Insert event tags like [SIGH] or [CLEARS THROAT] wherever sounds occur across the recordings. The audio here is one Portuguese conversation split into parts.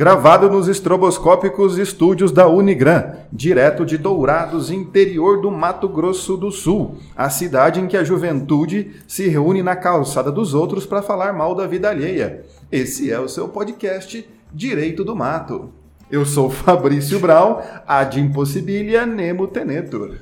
Gravado nos estroboscópicos estúdios da Unigran, direto de Dourados, interior do Mato Grosso do Sul, a cidade em que a juventude se reúne na calçada dos outros para falar mal da vida alheia. Esse é o seu podcast Direito do Mato. Eu sou Fabrício Brau, ad impossibilia nemo tenetur.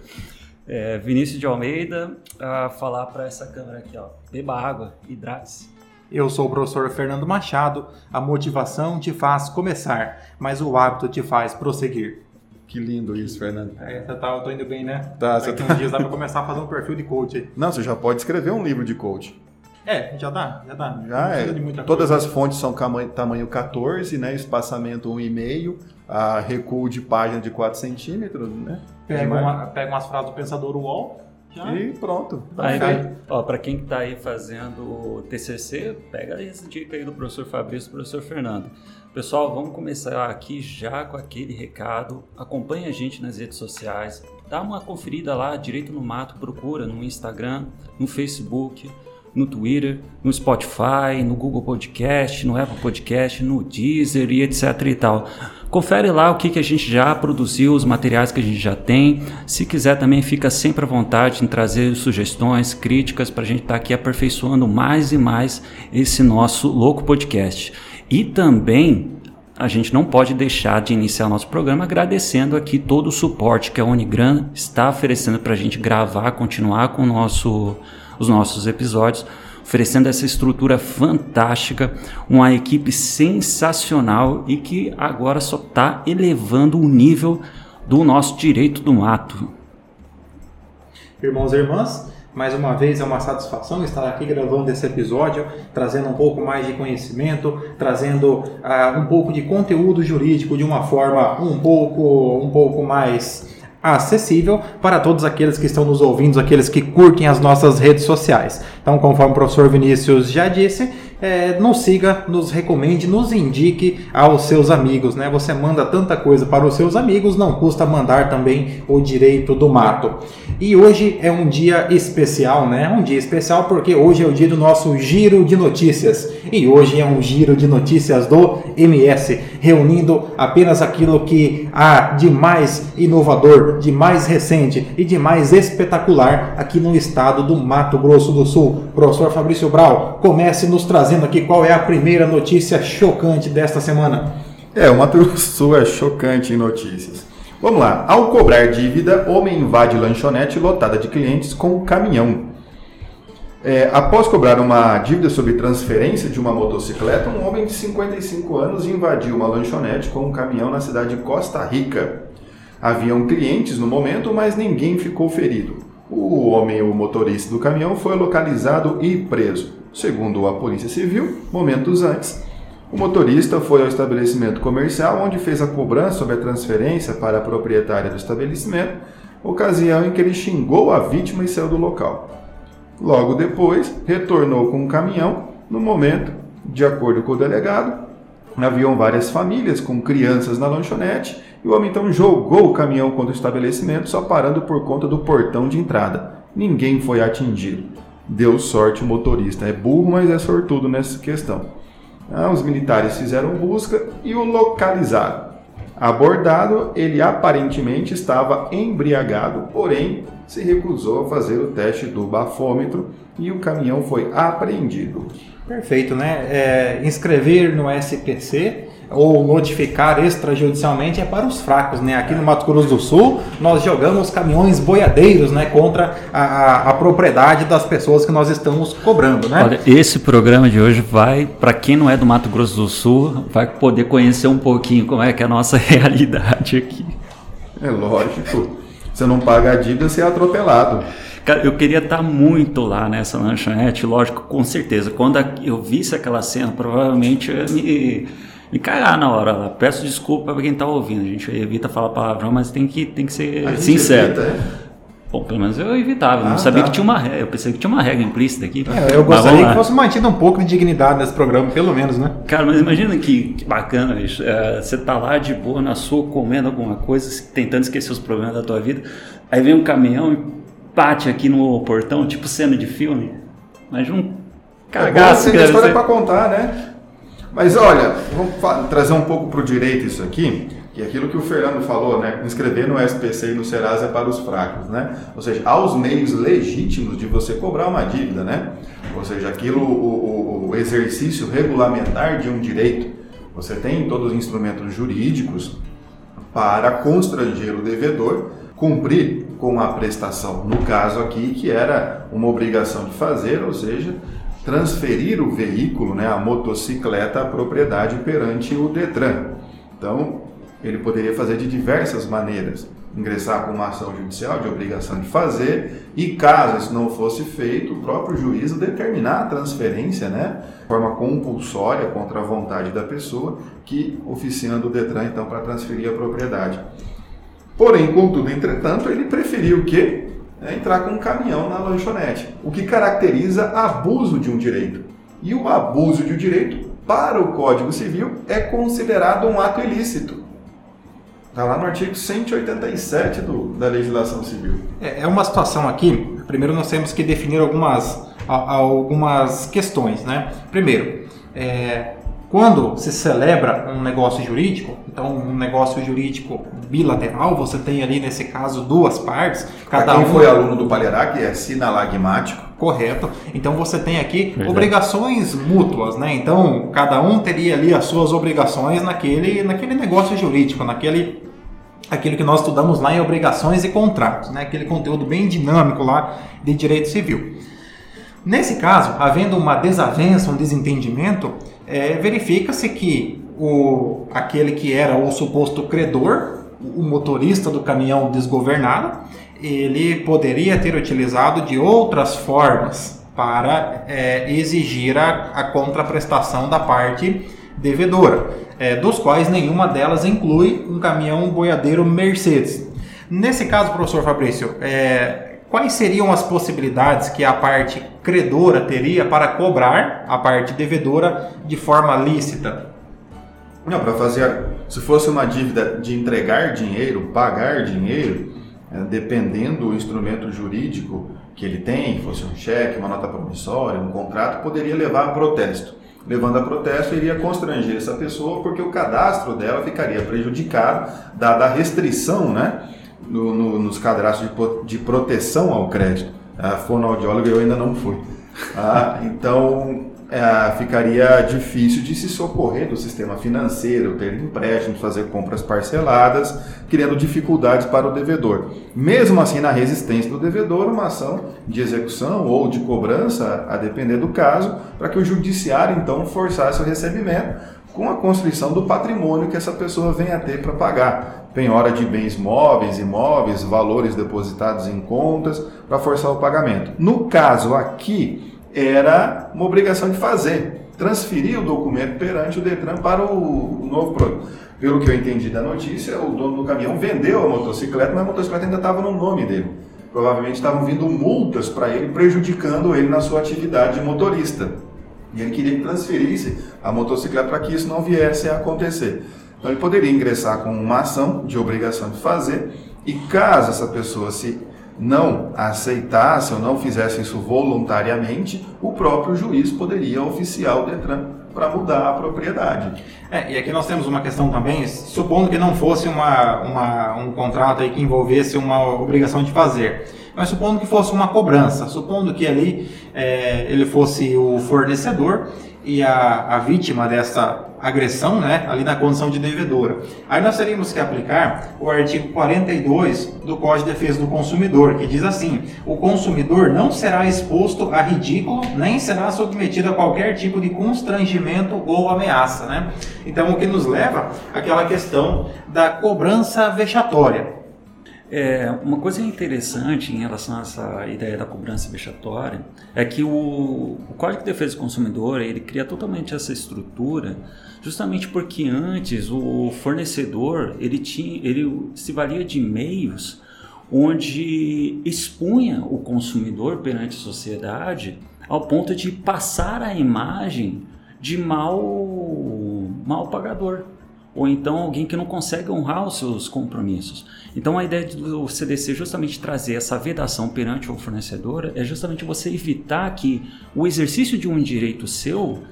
É, Vinícius de Almeida, a falar para essa câmera aqui, ó. Beba água, hidrate-se. Eu sou o professor Fernando Machado. A motivação te faz começar, mas o hábito te faz prosseguir. Que lindo isso, Fernando. É, tá, tá, eu tô indo bem, né? Tá, você uns tá- dias dá pra começar a fazer um perfil de coach aí. Não, você já pode escrever um livro de coach. É, já dá, já dá. Já é. Todas coisa. as fontes são tamanho, tamanho 14, né? Espaçamento 1,5, a recuo de página de 4 centímetros, né? Pega, uma, pega umas frases do pensador UOL, já. E pronto. Aí, Perfeito. ó, para quem está aí fazendo TCC, pega essa dica aí do professor Fabrício e do professor Fernando. Pessoal, vamos começar aqui já com aquele recado. Acompanhe a gente nas redes sociais. Dá uma conferida lá, Direito no Mato, procura no Instagram, no Facebook, no Twitter, no Spotify, no Google Podcast, no Apple Podcast, no Deezer e etc e tal. Confere lá o que, que a gente já produziu, os materiais que a gente já tem. Se quiser também fica sempre à vontade em trazer sugestões, críticas para a gente estar aqui aperfeiçoando mais e mais esse nosso louco podcast. E também a gente não pode deixar de iniciar nosso programa agradecendo aqui todo o suporte que a Unigran está oferecendo para a gente gravar, continuar com nosso, os nossos episódios, oferecendo essa estrutura fantástica, uma equipe sensacional e que agora só está elevando o nível do nosso direito do mato. Irmãos e irmãs, mais uma vez é uma satisfação estar aqui gravando esse episódio, trazendo um pouco mais de conhecimento, trazendo ah, um pouco de conteúdo jurídico de uma forma um pouco, um pouco mais acessível para todos aqueles que estão nos ouvindo, aqueles que curtem as nossas redes sociais. Então, conforme o professor Vinícius já disse, é, nos siga, nos recomende, nos indique aos seus amigos, né? Você manda tanta coisa para os seus amigos, não custa mandar também o direito do mato. E hoje é um dia especial, né? Um dia especial porque hoje é o dia do nosso giro de notícias. E hoje é um giro de notícias do MS, reunindo apenas aquilo que há de mais inovador, de mais recente e de mais espetacular aqui no estado do Mato Grosso do Sul. Professor Fabrício Brau, comece nos trazendo aqui qual é a primeira notícia chocante desta semana. É, o Mato Grosso é chocante em notícias. Vamos lá. Ao cobrar dívida, homem invade lanchonete lotada de clientes com caminhão. É, após cobrar uma dívida sobre transferência de uma motocicleta, um homem de 55 anos invadiu uma lanchonete com um caminhão na cidade de Costa Rica. Haviam clientes no momento, mas ninguém ficou ferido. O homem, o motorista do caminhão, foi localizado e preso. Segundo a Polícia Civil, momentos antes, o motorista foi ao estabelecimento comercial onde fez a cobrança sobre a transferência para a proprietária do estabelecimento, ocasião em que ele xingou a vítima e saiu do local. Logo depois, retornou com um caminhão. No momento, de acordo com o delegado, haviam várias famílias com crianças na lanchonete e o homem então jogou o caminhão contra o estabelecimento, só parando por conta do portão de entrada. Ninguém foi atingido. Deu sorte o motorista. É burro, mas é sortudo nessa questão. Ah, os militares fizeram busca e o localizaram. Abordado, ele aparentemente estava embriagado, porém se recusou a fazer o teste do bafômetro e o caminhão foi apreendido. Perfeito, né? É, inscrever no SPC ou notificar extrajudicialmente é para os fracos, né? Aqui no Mato Grosso do Sul, nós jogamos caminhões boiadeiros, né? Contra a, a- a propriedade das pessoas que nós estamos cobrando, né? Olha, esse programa de hoje vai, para quem não é do Mato Grosso do Sul, vai poder conhecer um pouquinho como é que é a nossa [LAUGHS] realidade aqui. É lógico. Você não paga a dívida, você é atropelado. Cara, eu queria estar muito lá nessa lanchonete, lógico, com certeza. Quando eu visse aquela cena, provavelmente eu ia me, me cagar na hora lá. Peço desculpa para quem tá ouvindo. A gente evita falar palavrão, mas tem que, tem que ser sincero. evita, é? Bom, pelo menos eu evitava. Ah, não sabia tá. que tinha uma regra. Eu pensei que tinha uma regra implícita aqui. É, eu gostaria que fosse mantido um pouco de dignidade nesse programa, pelo menos, né? Cara, mas imagina que, que bacana, bicho. É, você tá lá de boa na sua, comendo alguma coisa, tentando esquecer os problemas da tua vida. Aí vem um caminhão e bate aqui no portão, tipo cena de filme. Mas um É bom cagaço, ter cara. história Você- para contar, né? Mas olha, vamos trazer um pouco para o direito isso aqui, que é aquilo que o Fernando falou, né? Inscrever no SPC e no Serasa é para os fracos, né? Ou seja, há os meios legítimos de você cobrar uma dívida, né? Ou seja, aquilo, o, o exercício regulamentar de um direito. Você tem todos os instrumentos jurídicos para constranger o devedor cumprir com a prestação. No caso aqui, que era uma obrigação de fazer, ou seja, transferir o veículo, né, a motocicleta, à propriedade perante o Detran. Então, ele poderia fazer de diversas maneiras. Ingressar com uma ação judicial de obrigação de fazer, e caso isso não fosse feito, o próprio juízo determinar a transferência, né, de forma compulsória contra a vontade da pessoa, que oficiando o Detran então para transferir a propriedade. Porém, contudo, entretanto, ele preferiu o quê? É entrar com um caminhão na lanchonete, o que caracteriza abuso de um direito. E o abuso de um direito, para o Código Civil, é considerado um ato ilícito. Está lá no artigo 187 do, da legislação civil. É, é uma situação aqui, primeiro nós temos que definir algumas, algumas questões. Né? Primeiro, é, quando se celebra um negócio jurídico, então um negócio jurídico bilateral, você tem ali nesse caso duas partes. Cada quem um foi aluno do Palharac é sinalagmático. Correto. Então você tem aqui Verdade. obrigações mútuas, né? Então cada um teria ali as suas obrigações naquele, naquele negócio jurídico, naquele aquilo que nós estudamos lá em obrigações e contratos, né? Aquele conteúdo bem dinâmico lá de direito civil. Nesse caso, havendo uma desavença, um desentendimento, é, verifica-se que o, aquele que era o suposto credor, o motorista do caminhão desgovernado, ele poderia ter utilizado de outras formas para é, exigir a, a, contraprestação da parte devedora, é, dos quais nenhuma delas inclui um caminhão boiadeiro Mercedes. Nesse caso, professor Fabrício, é, quais seriam as possibilidades que a parte credora teria para cobrar a parte devedora de forma lícita? Não, para fazer, se fosse uma dívida de entregar dinheiro, pagar dinheiro, é, dependendo do instrumento jurídico que ele tem, fosse um cheque, uma nota promissória, um contrato, poderia levar a protesto. Levando a protesto, iria constranger essa pessoa porque o cadastro dela ficaria prejudicado, dada a restrição, né? No, no, nos cadastros de, de, proteção ao crédito. A fonoaudióloga eu ainda não fui. Ah, então é, ficaria difícil de se socorrer do sistema financeiro, ter empréstimos, fazer compras parceladas, criando dificuldades para o devedor. Mesmo assim, na resistência do devedor, uma ação de execução ou de cobrança, a depender do caso, para que o judiciário então forçasse o recebimento com a construção do patrimônio que essa pessoa vem a ter para pagar. Penhora de bens móveis, imóveis, valores depositados em contas para forçar o pagamento. No caso aqui, era uma obrigação de fazer, transferir o documento perante o Detran para o novo produto. Pelo que eu entendi da notícia, o dono do caminhão vendeu a motocicleta, mas a motocicleta ainda estava no nome dele. Provavelmente estavam vindo multas para ele, prejudicando ele na sua atividade de motorista. E ele queria que transferisse a motocicleta para que isso não viesse a acontecer. Então ele poderia ingressar com uma ação de obrigação de fazer, e caso essa pessoa se não aceitasse ou não fizesse isso voluntariamente, o próprio juiz poderia oficiar o Detran para mudar a propriedade. É, e aqui nós temos uma questão também, supondo que não fosse uma, uma um contrato aí que envolvesse uma obrigação de fazer mas supondo que fosse uma cobrança, supondo que ali é, ele fosse o fornecedor e a, a vítima dessa agressão, né, ali na condição de devedora. Aí nós teríamos que aplicar o artigo 42 do Código de Defesa do Consumidor, que diz assim: o consumidor não será exposto a ridículo, nem será submetido a qualquer tipo de constrangimento ou ameaça, né? Então o que nos leva àquela questão da cobrança vexatória. É, uma coisa interessante em relação a essa ideia da cobrança vexatória é que o, o, Código de Defesa do Consumidor ele cria totalmente essa estrutura justamente porque antes o fornecedor ele, tinha, ele se valia de meios onde expunha o consumidor perante a sociedade ao ponto de passar a imagem de mal, mal pagador ou então alguém que não consegue honrar os seus compromissos. Então a ideia do CDC justamente trazer essa vedação perante o fornecedor é justamente você evitar que o exercício de um direito seu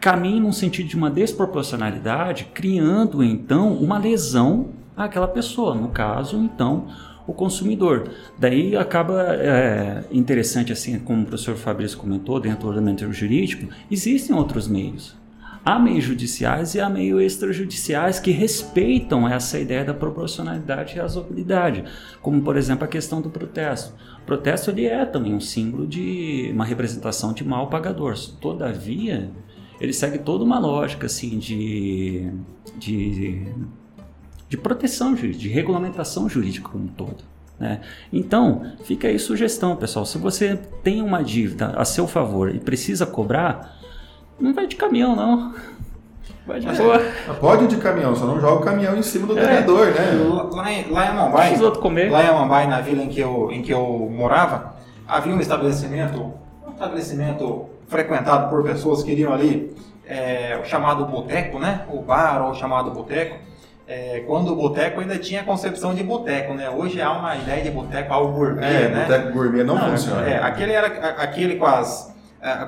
caminhe num sentido de uma desproporcionalidade, criando então uma lesão àquela pessoa, no caso, então, o consumidor. Daí acaba é, interessante, assim, como o professor Fabrício comentou, dentro do ordenamento jurídico, existem outros meios. Há meios judiciais e há meios extrajudiciais que respeitam essa ideia da proporcionalidade e razoabilidade, como por exemplo a questão do protesto. O protesto ele é também um símbolo de uma representação de mal pagador. Todavia, ele segue toda uma lógica assim de, de, de proteção jurídica, de regulamentação jurídica como um todo. Né? Então, fica aí sugestão, pessoal. Se você tem uma dívida a seu favor e precisa cobrar, não vai de caminhão, não. Vai de boa. Pode ir de caminhão, só não joga o caminhão em cima do é. né? Lá em, lá em Amambai, comer. lá em Amambai, na vila em que, eu, em que eu morava, havia um estabelecimento, um estabelecimento frequentado por pessoas que iriam ali, é, o chamado boteco, né? O bar ou o chamado boteco. É, quando o boteco ainda tinha a concepção de boteco, né? Hoje há uma ideia de boteco algo gourmet, é, né? boteco gourmet não, não funciona. É, aquele era aquele com as é,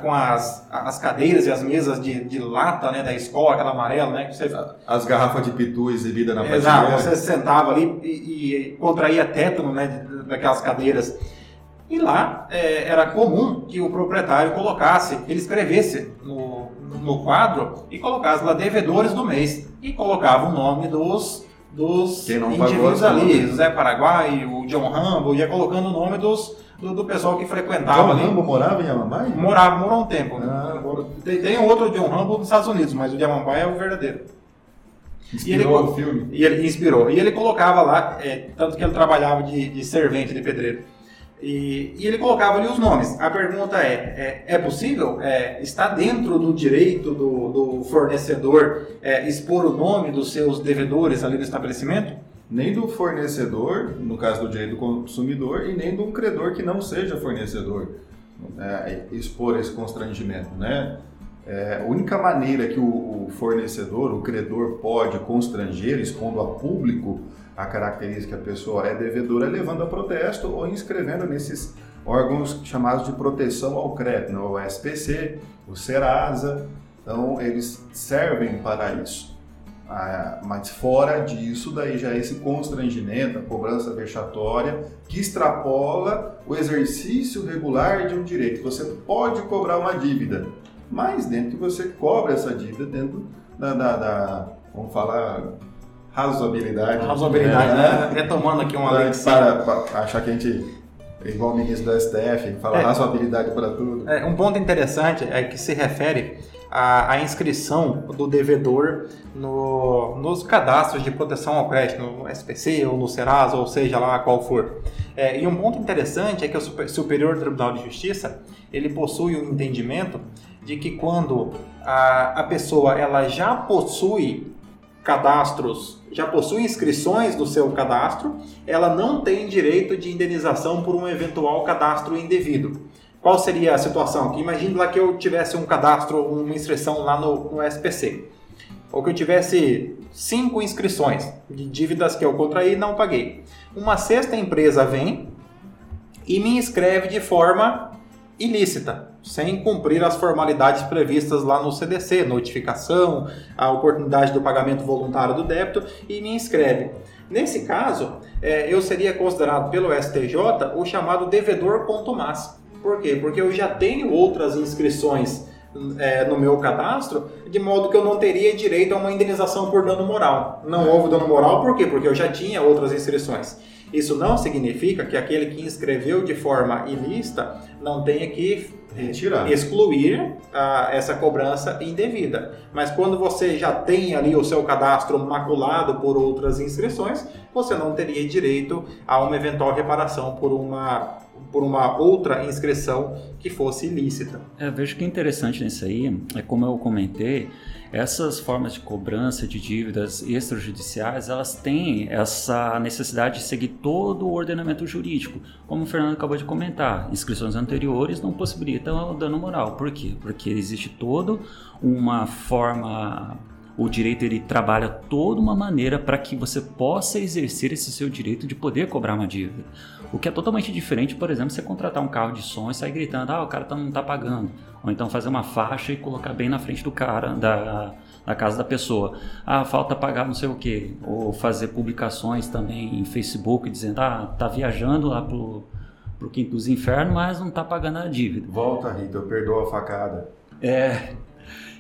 com as, as cadeiras e as mesas de, de lata né, da escola, aquela amarela, né? você... As garrafas de pitu exibidas na prateleira. Exato, você sentava ali e, e contraía tétano né, daquelas cadeiras. E lá é, era comum que o proprietário colocasse, ele escrevesse no, no quadro e colocasse lá devedores do mês. E colocava o nome dos, dos indivíduos ali, José Paraguai, o John Rambo, ia colocando o nome dos, do, do pessoal que frequentava John Rambo morava em Amambai? Morava, morou um tempo. Ah. Tem, tem outro John Rambo nos Estados Unidos, mas o de Amambai é o verdadeiro. Inspirou ele, o filme? E ele inspirou. E ele colocava lá, é, tanto que ele trabalhava de, de servente de pedreiro. E, e, ele colocava ali os nomes. A pergunta é: é, é possível? É, está dentro do direito do, do fornecedor é, expor o nome dos seus devedores ali no estabelecimento? Nem do fornecedor, no caso do direito do consumidor, e nem do credor que não seja fornecedor é, expor esse constrangimento, né? É, a única maneira que o, o, fornecedor, o credor pode constranger, expondo a público a característica que a pessoa é devedora, é levando a protesto ou inscrevendo nesses órgãos chamados de proteção ao crédito, né? o SPC, o Serasa, então eles servem para isso. Ah, mas fora disso, daí já é esse constrangimento, a cobrança vexatória, que extrapola o exercício regular de um direito. Você pode cobrar uma dívida, mas dentro que você cobra essa dívida dentro da, da, da vamos falar, razoabilidade. Razoabilidade, né? né? Retomando aqui uma lei. Para, para achar que a gente é igual o ministro do STF, fala é, razoabilidade para tudo. É, um ponto interessante é que se refere a, a inscrição do devedor no, nos cadastros de proteção ao crédito, no SPC ou no Serasa, ou seja lá qual for. É, e um ponto interessante é que o Superior Tribunal de Justiça ele possui o um entendimento de que quando a, a pessoa ela já possui cadastros, já possui inscrições do seu cadastro, ela não tem direito de indenização por um eventual cadastro indevido. Qual seria a situação? Que imagine lá que eu tivesse um cadastro, uma inscrição lá no, no SPC. Ou que eu tivesse cinco inscrições de dívidas que eu contraí e não paguei. Uma sexta empresa vem e me inscreve de forma ilícita, sem cumprir as formalidades previstas lá no CDC, notificação, a oportunidade do pagamento voluntário do débito e me inscreve. Nesse caso, é, eu seria considerado pelo STJ o chamado devedor contumaz. Por quê? Porque eu já tenho outras inscrições é, no meu cadastro, de modo que eu não teria direito a uma indenização por dano moral. Não houve dano moral, por quê? Porque eu já tinha outras inscrições. Isso não significa que aquele que inscreveu de forma ilícita não tenha que Retirar. excluir ah, essa cobrança indevida. Mas quando você já tem ali o seu cadastro maculado por outras inscrições, você não teria direito a uma eventual reparação por uma por uma outra inscrição que fosse ilícita. É, vejo que interessante nisso aí, é como eu comentei, essas formas de cobrança de dívidas extrajudiciais, elas têm essa necessidade de seguir todo o ordenamento jurídico. Como o Fernando acabou de comentar, inscrições anteriores não possibilitam o dano moral. Por quê? Porque existe toda uma forma o direito ele trabalha toda uma maneira para que você possa exercer esse seu direito de poder cobrar uma dívida. O que é totalmente diferente, por exemplo, você contratar um carro de som e sair gritando, ah, o cara tá, não está pagando. Ou então fazer uma faixa e colocar bem na frente do cara, da, da casa da pessoa. Ah, falta pagar não sei o quê. Ou fazer publicações também em Facebook dizendo, ah, tá viajando lá pro, pro quinto dos infernos, mas não tá pagando a dívida. Volta, Rita, eu perdoo a facada. É,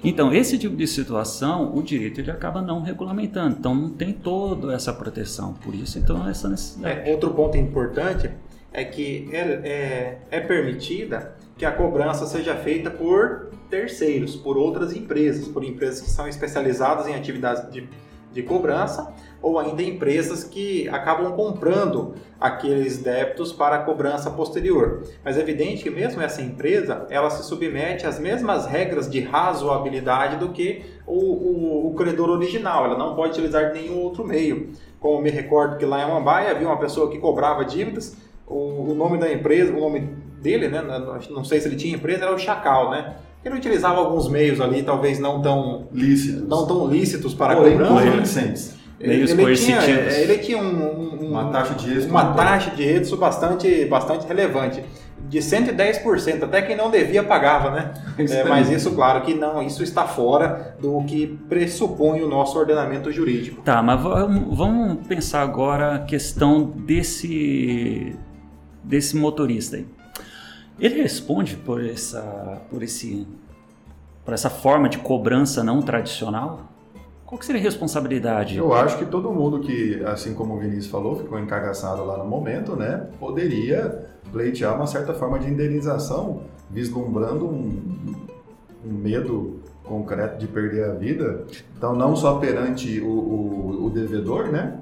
então, esse tipo de situação, o direito ele acaba não regulamentando, então não tem toda essa proteção. Por isso, então, essa necessidade. É, outro ponto importante é que é, é, é permitida que a cobrança seja feita por terceiros, por outras empresas, por empresas que são especializadas em atividades de de cobrança ou ainda empresas que acabam comprando aqueles débitos para a cobrança posterior. Mas é evidente que mesmo essa empresa, ela se submete às mesmas regras de razoabilidade do que o, o, o credor original. Ela não pode utilizar nenhum outro meio. Como me recordo que lá em Amambaia havia uma pessoa que cobrava dívidas, o, o nome da empresa, o nome dele, né, não sei se ele tinha empresa, era o Chacal, né? ele utilizava alguns meios ali, talvez não tão lícitos, não tão lícitos para Porém, cobrança. Ele, ele, tinha, ele tinha um, um, uma taxa de êxito, uma taxa de êxito bastante, bastante relevante. De 110%, até quem não devia pagava, né? [LAUGHS] É, mas isso, claro que não, isso está fora do que pressupõe o nosso ordenamento jurídico. Tá, mas vamos pensar agora a questão desse, desse motorista aí. Ele responde por essa, por esse, por essa forma de cobrança não tradicional? Qual que seria a responsabilidade? Eu acho que todo mundo que, assim como o Vinícius falou, ficou encagaçado lá no momento, né, poderia pleitear uma certa forma de indenização, vislumbrando um, um medo concreto de perder a vida. Então, não só perante o, o, o devedor, né,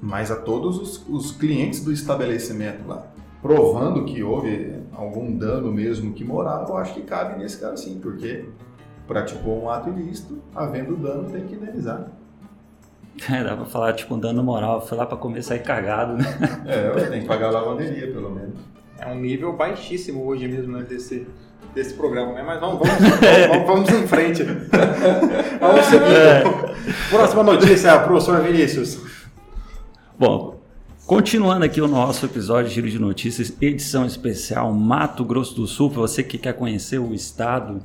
mas a todos os, os clientes do estabelecimento lá provando que houve algum dano mesmo que moral, eu acho que cabe nesse caso sim, porque praticou um ato ilícito, havendo dano tem que indenizar. [LAUGHS] É, dá pra falar, tipo, um dano moral, foi lá pra comer sair cagado, né? [LAUGHS] É, tem que pagar a lavanderia, pelo menos. É um nível baixíssimo hoje mesmo, né, desse, desse programa, né? Mas vamos, vamos, [LAUGHS] vamos, vamos em frente. vamos seguir. É. Próxima notícia, professor Vinícius. Bom, Continuando aqui o nosso episódio de Giro de Notícias, edição especial Mato Grosso do Sul, para você que quer conhecer o estado,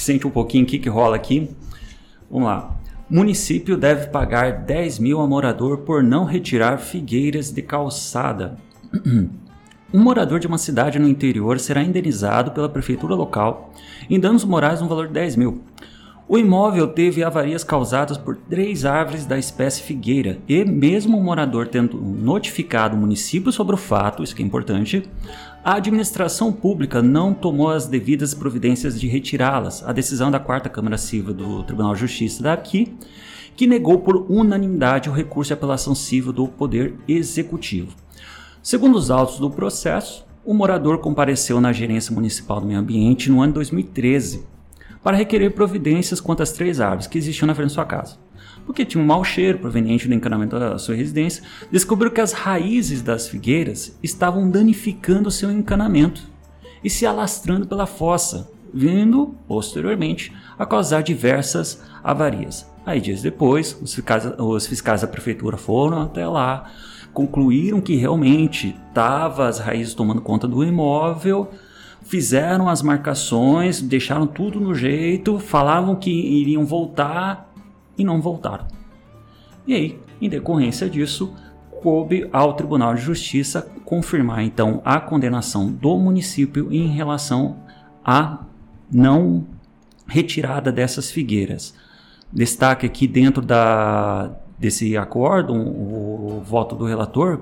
sente um pouquinho o que, que rola aqui. Vamos lá. Município deve pagar 10 mil a morador por não retirar figueiras de calçada. [CLEARS THROAT] Um morador de uma cidade no interior será indenizado pela prefeitura local em danos morais no valor de 10 mil. O imóvel teve avarias causadas por três árvores da espécie figueira e, mesmo o morador tendo notificado o município sobre o fato, isso que é importante, a administração pública não tomou as devidas providências de retirá-las. A decisão da quarta Câmara Civil do Tribunal de Justiça daqui, que negou por unanimidade o recurso de apelação civil do Poder Executivo. Segundo os autos do processo, o morador compareceu na Gerência Municipal do Meio Ambiente no ano 2013 para requerer providências quanto às três árvores que existiam na frente de sua casa. Porque tinha um mau cheiro proveniente do encanamento da sua residência, descobriu que as raízes das figueiras estavam danificando seu encanamento e se alastrando pela fossa, vindo, posteriormente, a causar diversas avarias. Aí, dias depois, os fiscais, os fiscais da prefeitura foram até lá, concluíram que realmente estava as raízes tomando conta do imóvel, fizeram as marcações, deixaram tudo no jeito, falavam que iriam voltar e não voltaram. E aí, em decorrência disso, coube ao Tribunal de Justiça confirmar então a condenação do município em relação à não retirada dessas figueiras. Destaque aqui dentro da, desse acordo, o, o voto do relator,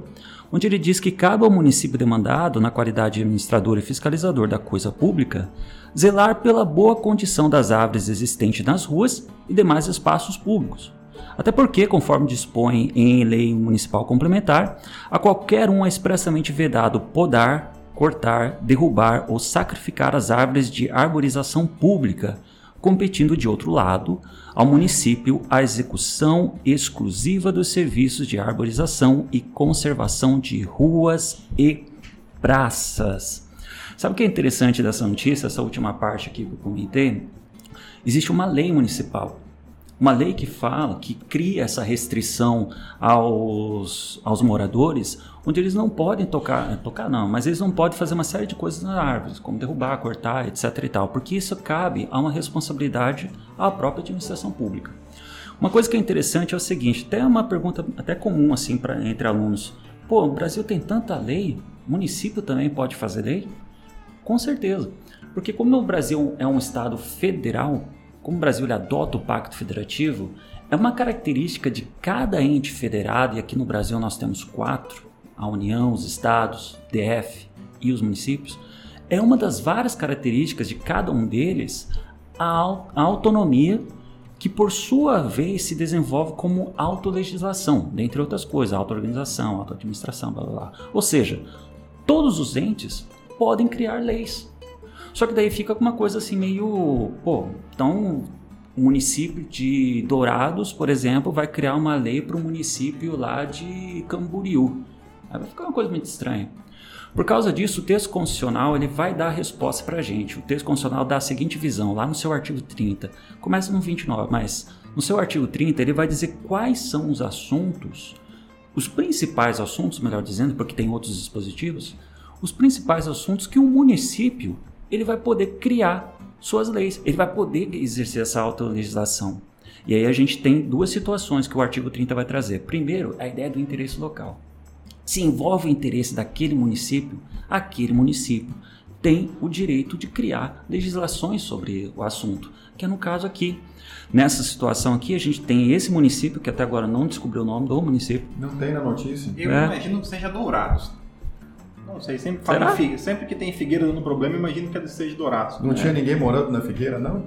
onde ele diz que cabe ao município demandado, na qualidade de administrador e fiscalizador da coisa pública, zelar pela boa condição das árvores existentes nas ruas e demais espaços públicos. Até porque, conforme dispõe em lei municipal complementar, a qualquer um é expressamente vedado podar, cortar, derrubar ou sacrificar as árvores de arborização pública, competindo de outro lado ao município a execução exclusiva dos serviços de arborização e conservação de ruas e praças. Sabe o que é interessante dessa notícia, essa última parte aqui que eu comentei? Existe uma lei municipal uma lei que fala, que cria essa restrição aos, aos moradores, onde eles não podem tocar, tocar não, mas eles não podem fazer uma série de coisas nas árvores, como derrubar, cortar, etc e tal, porque isso cabe a uma responsabilidade à própria administração pública. Uma coisa que é interessante é o seguinte, até uma pergunta até comum assim para entre alunos. Pô, o Brasil tem tanta lei, o município também pode fazer lei? Com certeza. Porque como o Brasil é um estado federal, como o Brasil adota o pacto federativo, é uma característica de cada ente federado, e aqui no Brasil nós temos quatro, a União, os estados, DF e os municípios, é uma das várias características de cada um deles a, autonomia que por sua vez se desenvolve como autolegislação, dentre outras coisas, auto-organização, auto-administração, blá blá blá. Ou seja, todos os entes podem criar leis. Só que daí fica uma coisa assim meio, pô, então o município de Dourados, por exemplo, vai criar uma lei para o município lá de Camboriú. Aí vai ficar uma coisa muito estranha. Por causa disso, o texto constitucional ele vai dar a resposta para a gente. O texto constitucional dá a seguinte visão, lá no seu artigo 30, começa no 29, mas no seu artigo 30 ele vai dizer quais são os assuntos, os principais assuntos, melhor dizendo, porque tem outros dispositivos, os principais assuntos que o município ele vai poder criar suas leis, ele vai poder exercer essa autolegislação. E aí a gente tem duas situações que o artigo 30 vai trazer. Primeiro, a ideia do interesse local se envolve o interesse daquele município, aquele município tem o direito de criar legislações sobre o assunto, que é no caso aqui. Nessa situação aqui, a gente tem esse município, que até agora não descobriu o nome do município. Não tem na notícia? Eu é. imagino que seja Dourados. Não sei, sempre, fala Figueira, sempre que tem Figueira dando problema, imagino que seja Dourados. Não é. tinha ninguém morando na Figueira, não?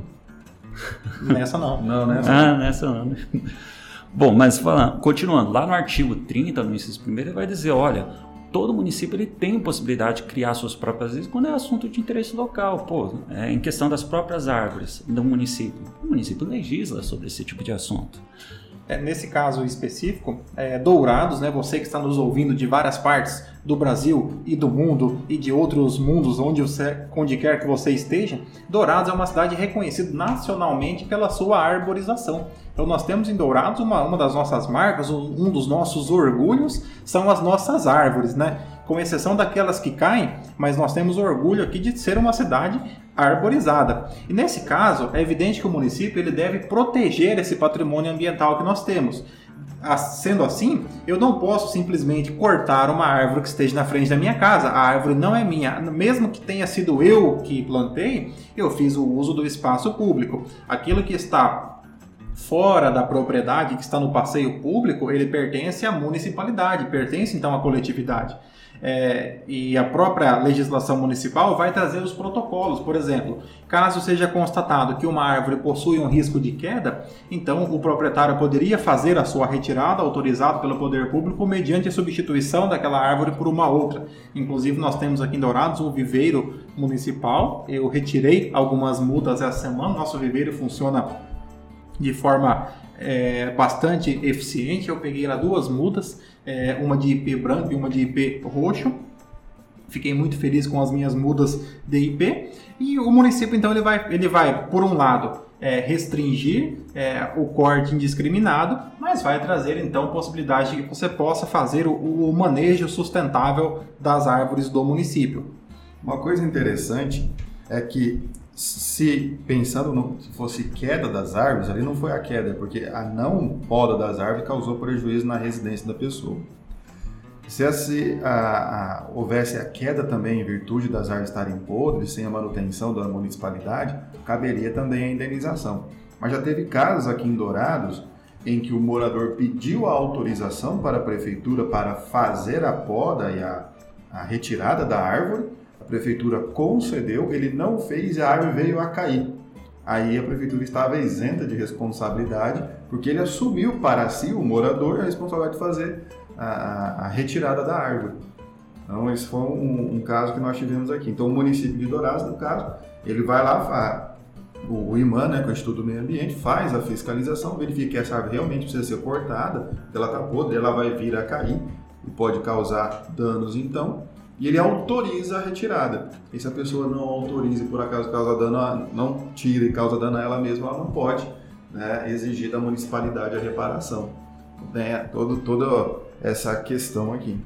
Nessa não. [LAUGHS] Não, nessa ah, não. nessa não. Bom, mas falando, continuando, lá no artigo 30, no inciso 1, ele vai dizer, olha, todo município ele tem possibilidade de criar suas próprias leis quando é assunto de interesse local, pô, é em questão das próprias árvores do município. O município legisla sobre esse tipo de assunto. É, nesse caso específico, é, Dourados, né, você que está nos ouvindo de várias partes do Brasil e do mundo e de outros mundos onde, você, onde quer que você esteja, Dourados é uma cidade reconhecida nacionalmente pela sua arborização. Então nós temos em Dourados uma, uma das nossas marcas, um, dos nossos orgulhos são as nossas árvores, né? Com exceção daquelas que caem, mas nós temos orgulho aqui de ser uma cidade arborizada. E nesse caso, é evidente que o município ele deve proteger esse patrimônio ambiental que nós temos. Sendo assim, eu não posso simplesmente cortar uma árvore que esteja na frente da minha casa. A árvore não é minha. Mesmo que tenha sido eu que plantei, eu fiz o uso do espaço público. Aquilo que está fora da propriedade, que está no passeio público, ele pertence à municipalidade, pertence então à coletividade. É, e a própria legislação municipal vai trazer os protocolos. Por exemplo, caso seja constatado que uma árvore possui um risco de queda, então o proprietário poderia fazer a sua retirada, autorizado pelo poder público, mediante a substituição daquela árvore por uma outra. Inclusive, nós temos aqui em Dourados um viveiro municipal. Eu retirei algumas mudas essa semana. Nosso viveiro funciona de forma é, bastante eficiente. Eu peguei lá duas mudas, é, uma de IP branco e uma de IP roxo. Fiquei muito feliz com as minhas mudas de IP. E o município, então, ele vai, ele vai por um lado, é, restringir é, o corte indiscriminado, mas vai trazer, então, possibilidade de que você possa fazer o, o manejo sustentável das árvores do município. Uma coisa interessante é que se pensando no, se fosse queda das árvores, ali não foi a queda, porque a não poda das árvores causou prejuízo na residência da pessoa. Se assim, a, a, houvesse a queda também em virtude das árvores estarem podres, sem a manutenção da municipalidade, caberia também a indenização. Mas já teve casos aqui em Dourados em que o morador pediu a autorização para a prefeitura para fazer a poda e a, a retirada da árvore, prefeitura concedeu, ele não fez e a árvore veio a cair. Aí a prefeitura estava isenta de responsabilidade, porque ele assumiu para si, o morador, a responsabilidade de fazer a, a retirada da árvore. Então, esse foi um, um, caso que nós tivemos aqui. Então, o município de Dourados, no caso, ele vai lá, o, o IMAN, né, com o Instituto do Meio Ambiente, faz a fiscalização, verifica que essa árvore realmente precisa ser cortada, ela está podre, ela vai vir a cair e pode causar danos, então, e ele autoriza a retirada. E se a pessoa não autoriza e por acaso causa dano, não tira e causa dano a ela mesma, ela não pode né, exigir da municipalidade a reparação. Né, todo, toda essa questão aqui.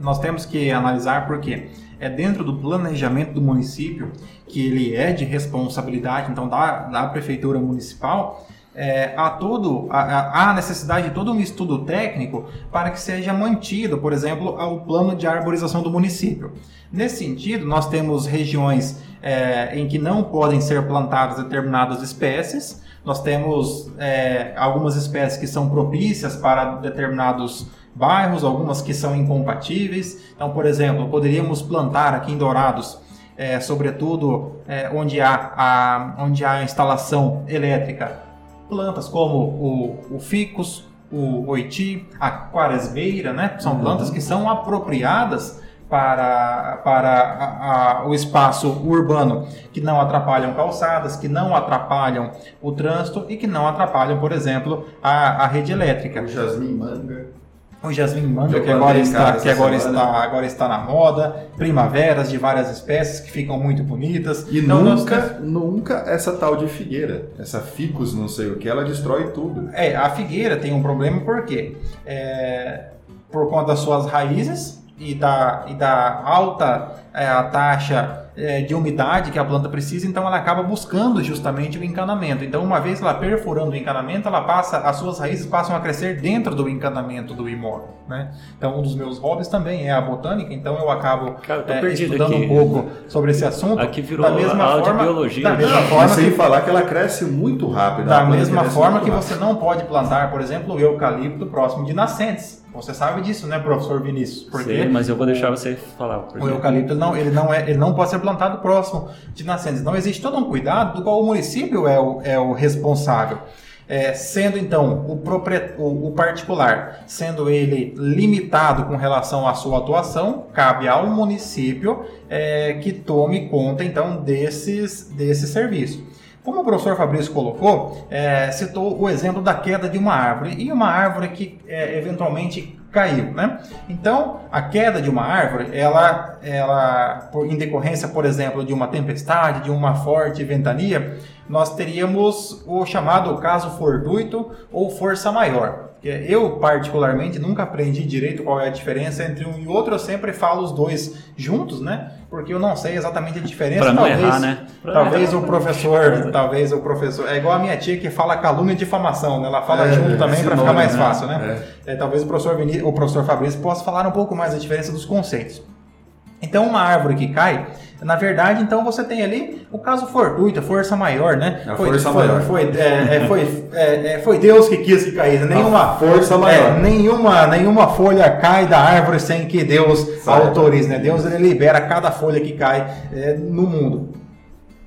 Nós temos que analisar porque é dentro do planejamento do município que ele é de responsabilidade, então da, da prefeitura municipal, é, há, todo, há, há necessidade de todo um estudo técnico para que seja mantido, por exemplo, o plano de arborização do município. Nesse sentido, nós temos regiões é, em que não podem ser plantadas determinadas espécies, nós temos é, algumas espécies que são propícias para determinados bairros, algumas que são incompatíveis. Então, por exemplo, poderíamos plantar aqui em Dourados, é, sobretudo é, onde, há a, onde há instalação elétrica, plantas como o, o ficus, o oiti, a quaresbeira, né? São uhum. plantas que são apropriadas para, para a, a, o espaço urbano, que não atrapalham calçadas, que não atrapalham o trânsito e que não atrapalham, por exemplo, a, a rede elétrica. O jasmim manga o jasmim manga, que agora, está, que agora, está, agora está na moda, primaveras de várias espécies que ficam muito bonitas. E então, nunca, nós... nunca essa tal de figueira, essa ficus não sei o que, ela destrói tudo. É, a figueira tem um problema porque é, por conta das suas raízes e da, e da alta é, taxa é, de umidade que a planta precisa, então ela acaba buscando justamente o encanamento. Então, uma vez ela perfurando o encanamento, ela passa, as suas raízes passam a crescer dentro do encanamento do imóvel. Né? Então, um dos meus hobbies também é a botânica, então eu acabo Cara, é, estudando aqui. um pouco sobre esse assunto. Aqui virou da mesma aula forma, de biologia. Da mesma forma sem que, falar que ela cresce muito rápido. Da mesma forma que rápido. você não pode plantar, por exemplo, o eucalipto próximo de nascentes você sabe disso, né, professor Vinícius? Porque Sim, mas eu vou deixar você falar. O eucalipto não, ele não é, ele não pode ser plantado próximo de nascentes. Então existe todo um cuidado do qual o município é o, é o responsável. É, sendo então o, o, o, particular, sendo ele limitado com relação à sua atuação, cabe ao município é, que tome conta então desses, desse serviço. Como o professor Fabrício colocou, é, citou o exemplo da queda de uma árvore e uma árvore que é, eventualmente caiu, né? Então, a queda de uma árvore, ela, ela, em decorrência, por exemplo, de uma tempestade, de uma forte ventania, nós teríamos o chamado caso fortuito ou força maior. Eu, particularmente, nunca aprendi direito qual é a diferença entre um e outro, eu sempre falo os dois juntos, né? Porque eu não sei exatamente a diferença. Pra não talvez, errar, né? Pra talvez errar. o professor, talvez o professor. É igual a minha tia que fala calúnia e difamação, né? Ela fala é, junto também para ficar mais né? fácil, né? É. É, talvez o professor, Vinícius, o professor Fabrício possa falar um pouco mais da diferença dos conceitos. Então, uma árvore que cai, na verdade, então você tem ali o caso fortuito, a força maior, né? A foi, força foi, maior. Foi, é, é, foi, é, é, foi Deus que quis que caísse. Nenhuma força maior. nenhuma, nenhuma folha cai da árvore sem que Deus Sai. autorize, né? Deus ele libera cada folha que cai no mundo.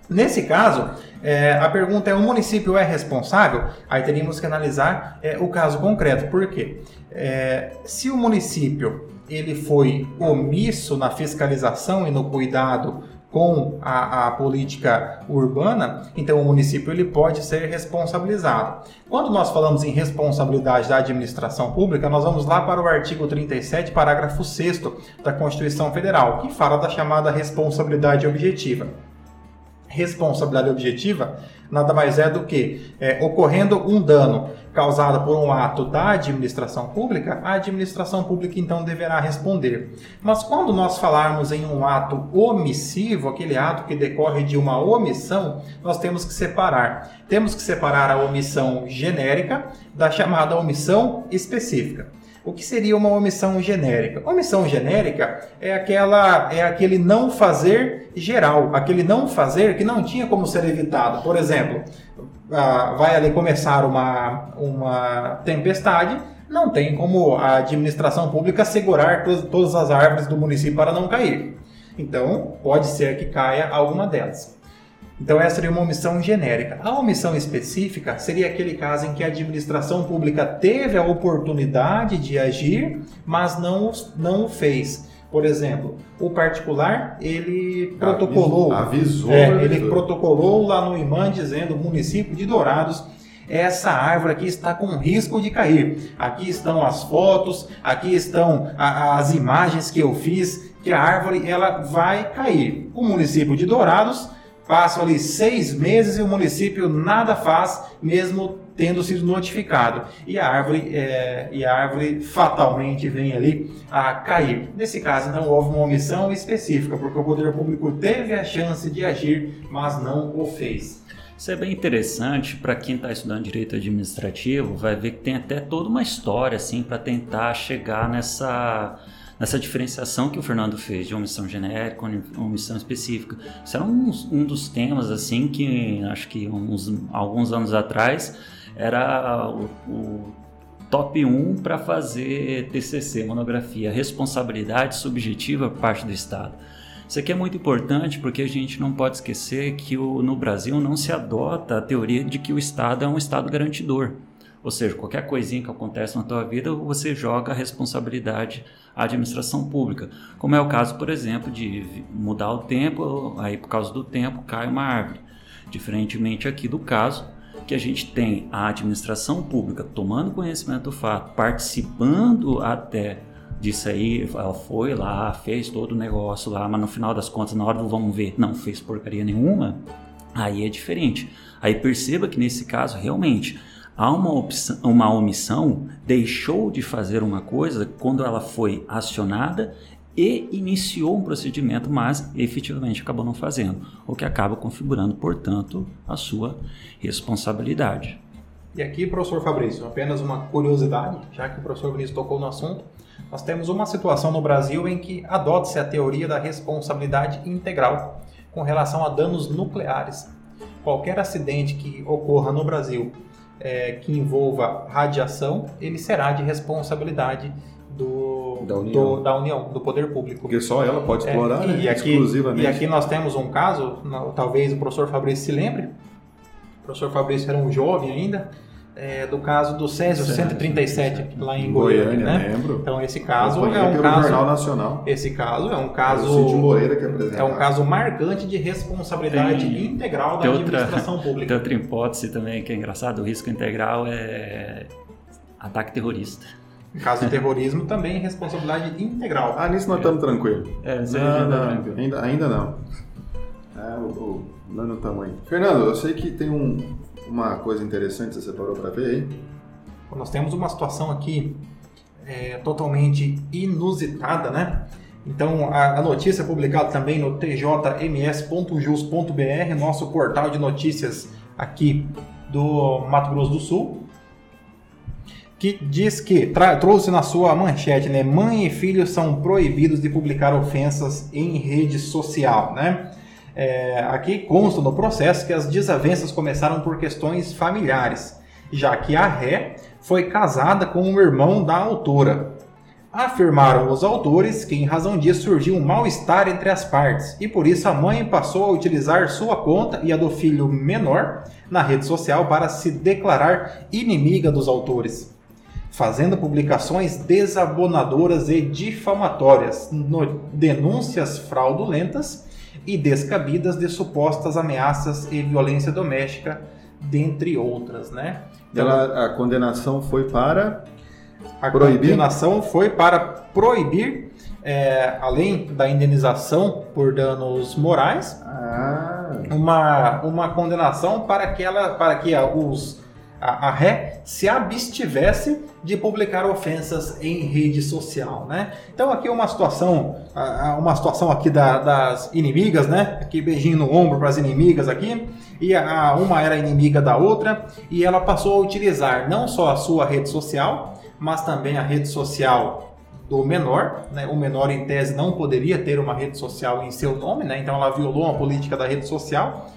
Nesse caso, é, a pergunta é: o município é responsável? Aí teríamos que analisar é, o caso concreto. Por quê? É, se o município ele foi omisso na fiscalização e no cuidado com a, a, política urbana, então o município ele pode ser responsabilizado. Quando nós falamos em responsabilidade da administração pública, nós vamos lá para o artigo 37, parágrafo 6 da Constituição Federal, que fala da chamada responsabilidade objetiva responsabilidade objetiva nada mais é do que é, ocorrendo um dano causado por um ato da administração pública, a administração pública então deverá responder. Mas quando nós falarmos em um ato omissivo, aquele ato que decorre de uma omissão, nós temos que separar. Temos que separar a omissão genérica da chamada omissão específica. O que seria uma omissão genérica? Omissão genérica é aquela é aquele não fazer geral, aquele não fazer que não tinha como ser evitado. Por exemplo, vai ali começar uma, uma tempestade, não tem como a administração pública segurar todas as árvores do município para não cair. Então, pode ser que caia alguma delas. Então, essa seria uma omissão genérica. A omissão específica seria aquele caso em que a administração pública teve a oportunidade de agir, mas não, não o fez. Por exemplo, o particular, ele protocolou. Avisou. É, ele protocolou lá no IMAN dizendo: município de Dourados essa árvore aqui está com risco de cair. Aqui estão as fotos, aqui estão a, as imagens que eu fiz, que a árvore ela vai cair. O município de Dourados Passam ali seis meses e o município nada faz, mesmo tendo sido notificado. E a árvore, é, e a árvore fatalmente vem ali a cair. Nesse caso, então, houve uma omissão específica, porque o poder público teve a chance de agir, mas não o fez. Isso é bem interessante para quem está estudando direito administrativo, vai ver que tem até toda uma história assim para tentar chegar nessa nessa diferenciação que o Fernando fez de omissão genérica, omissão específica. Isso era um, um dos temas assim que acho que uns, alguns anos atrás era o, o top 1 para fazer TCC, monografia, responsabilidade subjetiva por parte do Estado. Isso aqui é muito importante porque a gente não pode esquecer que o, no Brasil não se adota a teoria de que o Estado é um Estado garantidor. Ou seja, qualquer coisinha que acontece na tua vida, você joga a responsabilidade à administração pública. Como é o caso, por exemplo, de mudar o tempo, aí por causa do tempo cai uma árvore. Diferentemente aqui do caso, que a gente tem a administração pública tomando conhecimento do fato, participando até disso aí, ela foi lá, fez todo o negócio lá, mas no final das contas, na hora do vamos ver, não fez porcaria nenhuma, aí é diferente. Aí perceba que nesse caso, realmente, há uma, opção, uma omissão, deixou de fazer uma coisa quando ela foi acionada e iniciou um procedimento, mas efetivamente acabou não fazendo, o que acaba configurando, portanto, a sua responsabilidade. E aqui, professor Fabrício, apenas uma curiosidade, já que o professor Vinícius tocou no assunto, nós temos uma situação no Brasil em que adota-se a teoria da responsabilidade integral com relação a danos nucleares. Qualquer acidente que ocorra no Brasil é, que envolva radiação, ele será de responsabilidade do, da, União. Do, da União, do poder público. Porque só ela pode é, explorar, é, né? e aqui, exclusivamente. E aqui nós temos um caso, talvez o professor Fabrício se lembre, o professor Fabrício era um jovem ainda, é, do caso do Césio 137 lá em Goiânia, Goiânia né? Lembro. Então esse caso é um caso Jornal Nacional. Esse caso é um caso é Moreira que é um caso marcante de responsabilidade tem, integral da tem administração outra, [LAUGHS] pública. Tem outra hipótese também que é engraçado, o risco integral é ataque terrorista. Caso de terrorismo também responsabilidade integral. Ah, nisso nós estamos tranquilos. É, não, não, tranquilo. Ainda, ainda não. É, o, o, não estamos aí. Fernando, eu sei que tem um uma coisa interessante você separou para ver aí? Nós temos uma situação aqui é, totalmente inusitada, né? Então, a, a, notícia é publicada também no tjms.jus.br, nosso portal de notícias aqui do Mato Grosso do Sul, que diz que trouxe na sua manchete, né? Mãe e filho são proibidos de publicar ofensas em rede social, né? É, aqui consta no processo que as desavenças começaram por questões familiares, já que a ré foi casada com o irmão da autora. Afirmaram os autores que, em razão disso, surgiu um mal-estar entre as partes e por isso a mãe passou a utilizar sua conta e a do filho menor na rede social para se declarar inimiga dos autores, fazendo publicações desabonadoras e difamatórias, denúncias fraudulentas e descabidas de supostas ameaças e violência doméstica, dentre outras, né? Então, Ela, a condenação foi para a proibir? condenação foi para proibir, é, além da indenização por danos morais, ah. uma, uma condenação para que, ela, para que os a, a ré se abstivesse de publicar ofensas em rede social, né? Então aqui uma situação, uma situação aqui da, das inimigas, né? Aqui beijinho no ombro para as inimigas aqui e a, uma era inimiga da outra e ela passou a utilizar não só a sua rede social, mas também a rede social do menor, né? O menor em tese não poderia ter uma rede social em seu nome, né? Então ela violou a política da rede social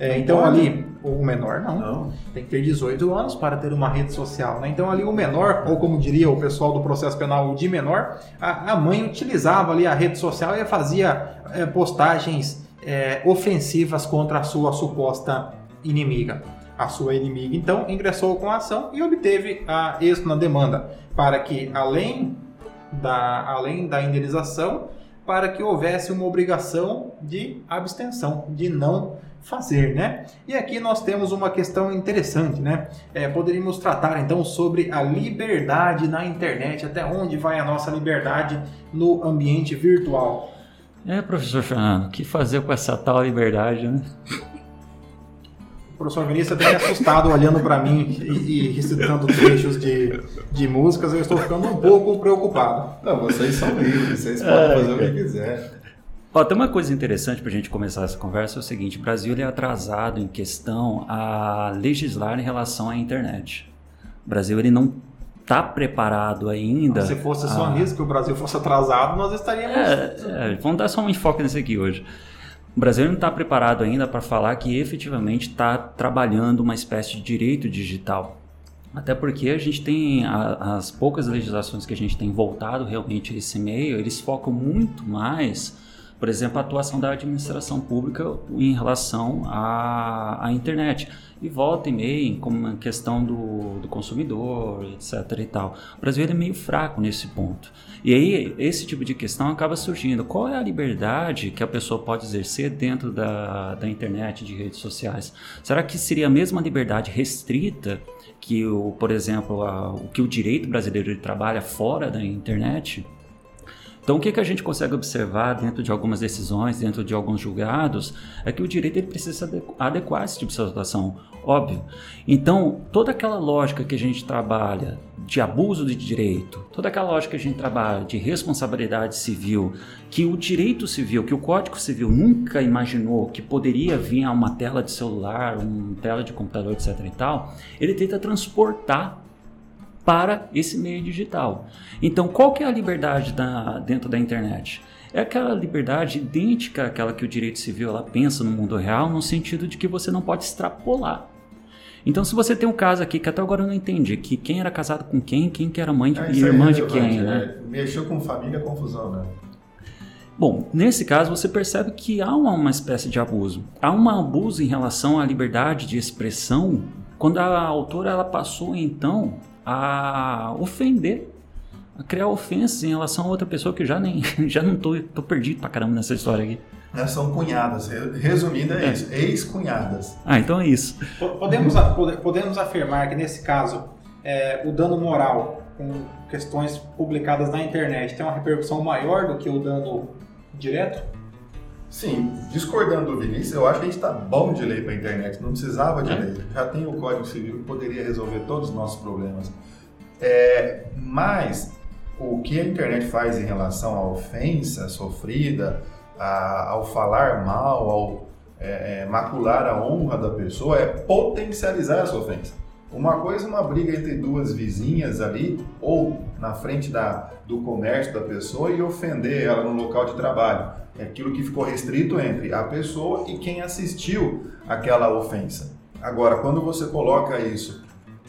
é, então ali, o menor não. não. Tem que ter 18 anos para ter uma rede social. Né? Então ali o menor, ou como diria o pessoal do processo penal, o de menor, a, a mãe utilizava ali a rede social e fazia é, postagens é, ofensivas contra a sua suposta inimiga. A sua inimiga então ingressou com a ação e obteve a êxito na demanda para que além da, além da indenização, para que houvesse uma obrigação de abstenção, de não fazer, né? E aqui nós temos uma questão interessante, né? É, poderíamos tratar então sobre a liberdade na internet, até onde vai a nossa liberdade no ambiente virtual. É, professor Fernando, o que fazer com essa tal liberdade, né? O professor Vinícius até me assustado olhando para mim e, e recitando trechos de, de músicas, eu estou ficando um pouco preocupado. Não, vocês são livres, vocês podem fazer o que quiser. Ó, tem uma coisa interessante para a gente começar essa conversa, é o seguinte, o Brasil é atrasado em questão a legislar em relação à internet. O Brasil ele não está preparado ainda. Se fosse só a... nisso que o Brasil fosse atrasado, nós estaríamos. É, é, vamos dar só um enfoque nesse aqui hoje. O Brasil não está preparado ainda para falar que efetivamente está trabalhando uma espécie de direito digital. Até porque a gente tem a, as poucas legislações que a gente tem voltado realmente a esse meio, eles focam muito mais por exemplo, a atuação da administração pública em relação à, à internet. E volta e meia, como uma questão do, do consumidor, etc. e tal. O Brasil é meio fraco nesse ponto. E aí, esse tipo de questão acaba surgindo. Qual é a liberdade que a pessoa pode exercer dentro da, da internet, de redes sociais? Será que seria a mesma liberdade restrita que, o, por exemplo, a, o que o direito brasileiro trabalha fora da internet? Então, o que, que a gente consegue observar dentro de algumas decisões, dentro de alguns julgados, é que o direito ele precisa adequar esse tipo de situação, óbvio. Então, toda aquela lógica que a gente trabalha de abuso de direito, toda aquela lógica que a gente trabalha de responsabilidade civil, que o direito civil, que o Código Civil nunca imaginou que poderia vir a uma tela de celular, uma tela de computador, etc. e tal, ele tenta transportar para esse meio digital. Então, qual que é a liberdade da, dentro da internet? É aquela liberdade idêntica àquela que o direito civil ela pensa no mundo real, no sentido de que você não pode extrapolar. Então, se você tem um caso aqui que até agora eu não entendi, que quem era casado com quem, quem que era mãe de, é, e irmã é de quem, né? É, mexeu com família, confusão, né? Bom, nesse caso você percebe que há uma, uma espécie de abuso. Há um abuso em relação à liberdade de expressão quando a autora ela passou então a ofender, a criar ofensas em relação a outra pessoa que já nem [LAUGHS] já não tô, tô perdido pra caramba nessa história aqui. É, são cunhadas, resumindo é, é. isso, ex-cunhadas. Ah, então é isso. Podemos, podemos afirmar que nesse caso é, o dano moral com questões publicadas na internet tem uma repercussão maior do que o dano direto? Sim, discordando do Vinícius, eu acho que a gente está bom de lei para a internet, não precisava de é. lei. Já tem o Código Civil que poderia resolver todos os nossos problemas. É, mas o que a internet faz em relação à ofensa sofrida, a, ao falar mal, ao é, é macular a honra da pessoa, é potencializar essa ofensa. Uma coisa é uma briga entre duas vizinhas ali, ou na frente da, do comércio da pessoa e ofender ela no local de trabalho. É aquilo que ficou restrito entre a pessoa e quem assistiu aquela ofensa. Agora, quando você coloca isso,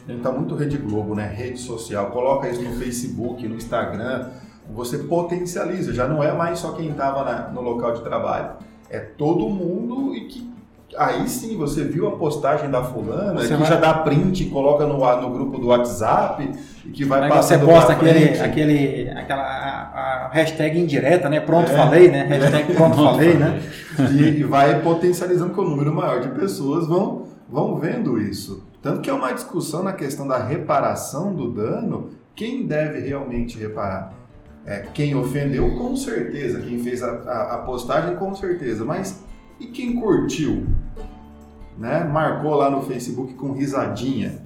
ele está muito Rede Globo, né? Rede social, coloca isso no Facebook, no Instagram, você potencializa, já não é mais só quem estava no local de trabalho. É todo mundo e que Aí sim, você viu a postagem da fulana, você que vai... já dá print e coloca no, no grupo do WhatsApp e que vai passar. Você posta aquele, aquele, aquela a, a hashtag indireta, né? Pronto, é, falei, né? Hashtag [LAUGHS] pronto, falei, né? E, vai potencializando que o número maior de pessoas vão, vão vendo isso. Tanto que é uma discussão na questão da reparação do dano, quem deve realmente reparar? É, quem ofendeu, com certeza. Quem fez a, a, a postagem, com certeza. Mas e quem curtiu? Né? Marcou lá no Facebook com risadinha. Né?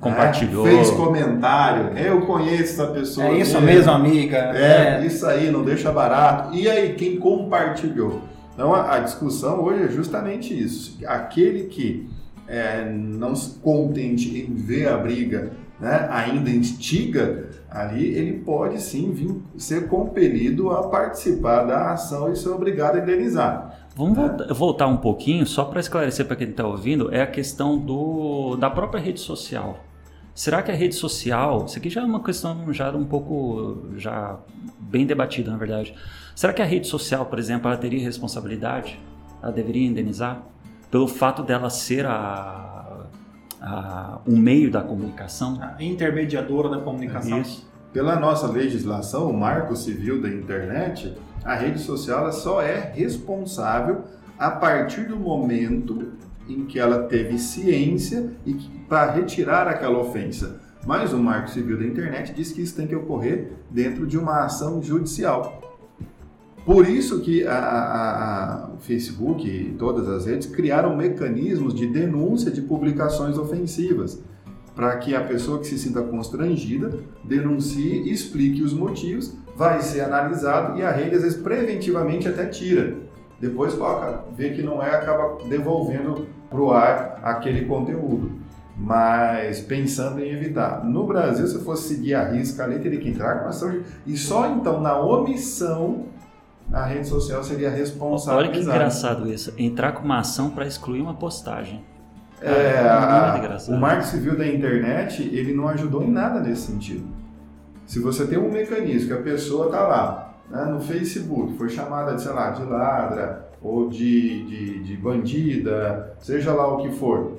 Compartilhou. Né? Fez comentário. Eu conheço essa pessoa. É isso mesmo, amiga. É, é, isso aí, não deixa barato. E aí, quem compartilhou? Então, a, a discussão hoje é justamente isso. Aquele que é, não se contente em ver a briga, né, ainda instiga ali, ele pode sim vir, ser compelido a participar da ação e ser obrigado a indenizar. Vamos voltar, voltar um pouquinho, só para esclarecer para quem está ouvindo, é a questão do, da própria rede social. Será que a rede social, isso aqui já é uma questão já um pouco já bem debatida, na verdade. Será que a rede social, por exemplo, ela teria responsabilidade? Ela deveria indenizar pelo fato dela ser a, a um meio da comunicação? A intermediadora da comunicação. Isso. Pela nossa legislação, o Marco Civil da Internet, a rede social só é responsável a partir do momento em que ela teve ciência e para retirar aquela ofensa. Mas o Marco Civil da Internet diz que isso tem que ocorrer dentro de uma ação judicial. Por isso que a, a, a, o Facebook e todas as redes criaram mecanismos de denúncia de publicações ofensivas, para que a pessoa que se sinta constrangida denuncie explique os motivos, vai ser analisado e a rede às vezes preventivamente até tira. Depois coloca, vê que não é, acaba devolvendo para o ar aquele conteúdo. Mas pensando em evitar. No Brasil, se fosse seguir a risca ali, teria que entrar com ação. E só então na omissão a rede social seria responsável. Olha que engraçado isso. Entrar com uma ação para excluir uma postagem. É, é a, o marco civil da internet, ele não ajudou em nada nesse sentido. Se você tem um mecanismo que a pessoa está lá, né, no Facebook, foi chamada de, sei lá, de ladra ou de, de, de bandida, seja lá o que for,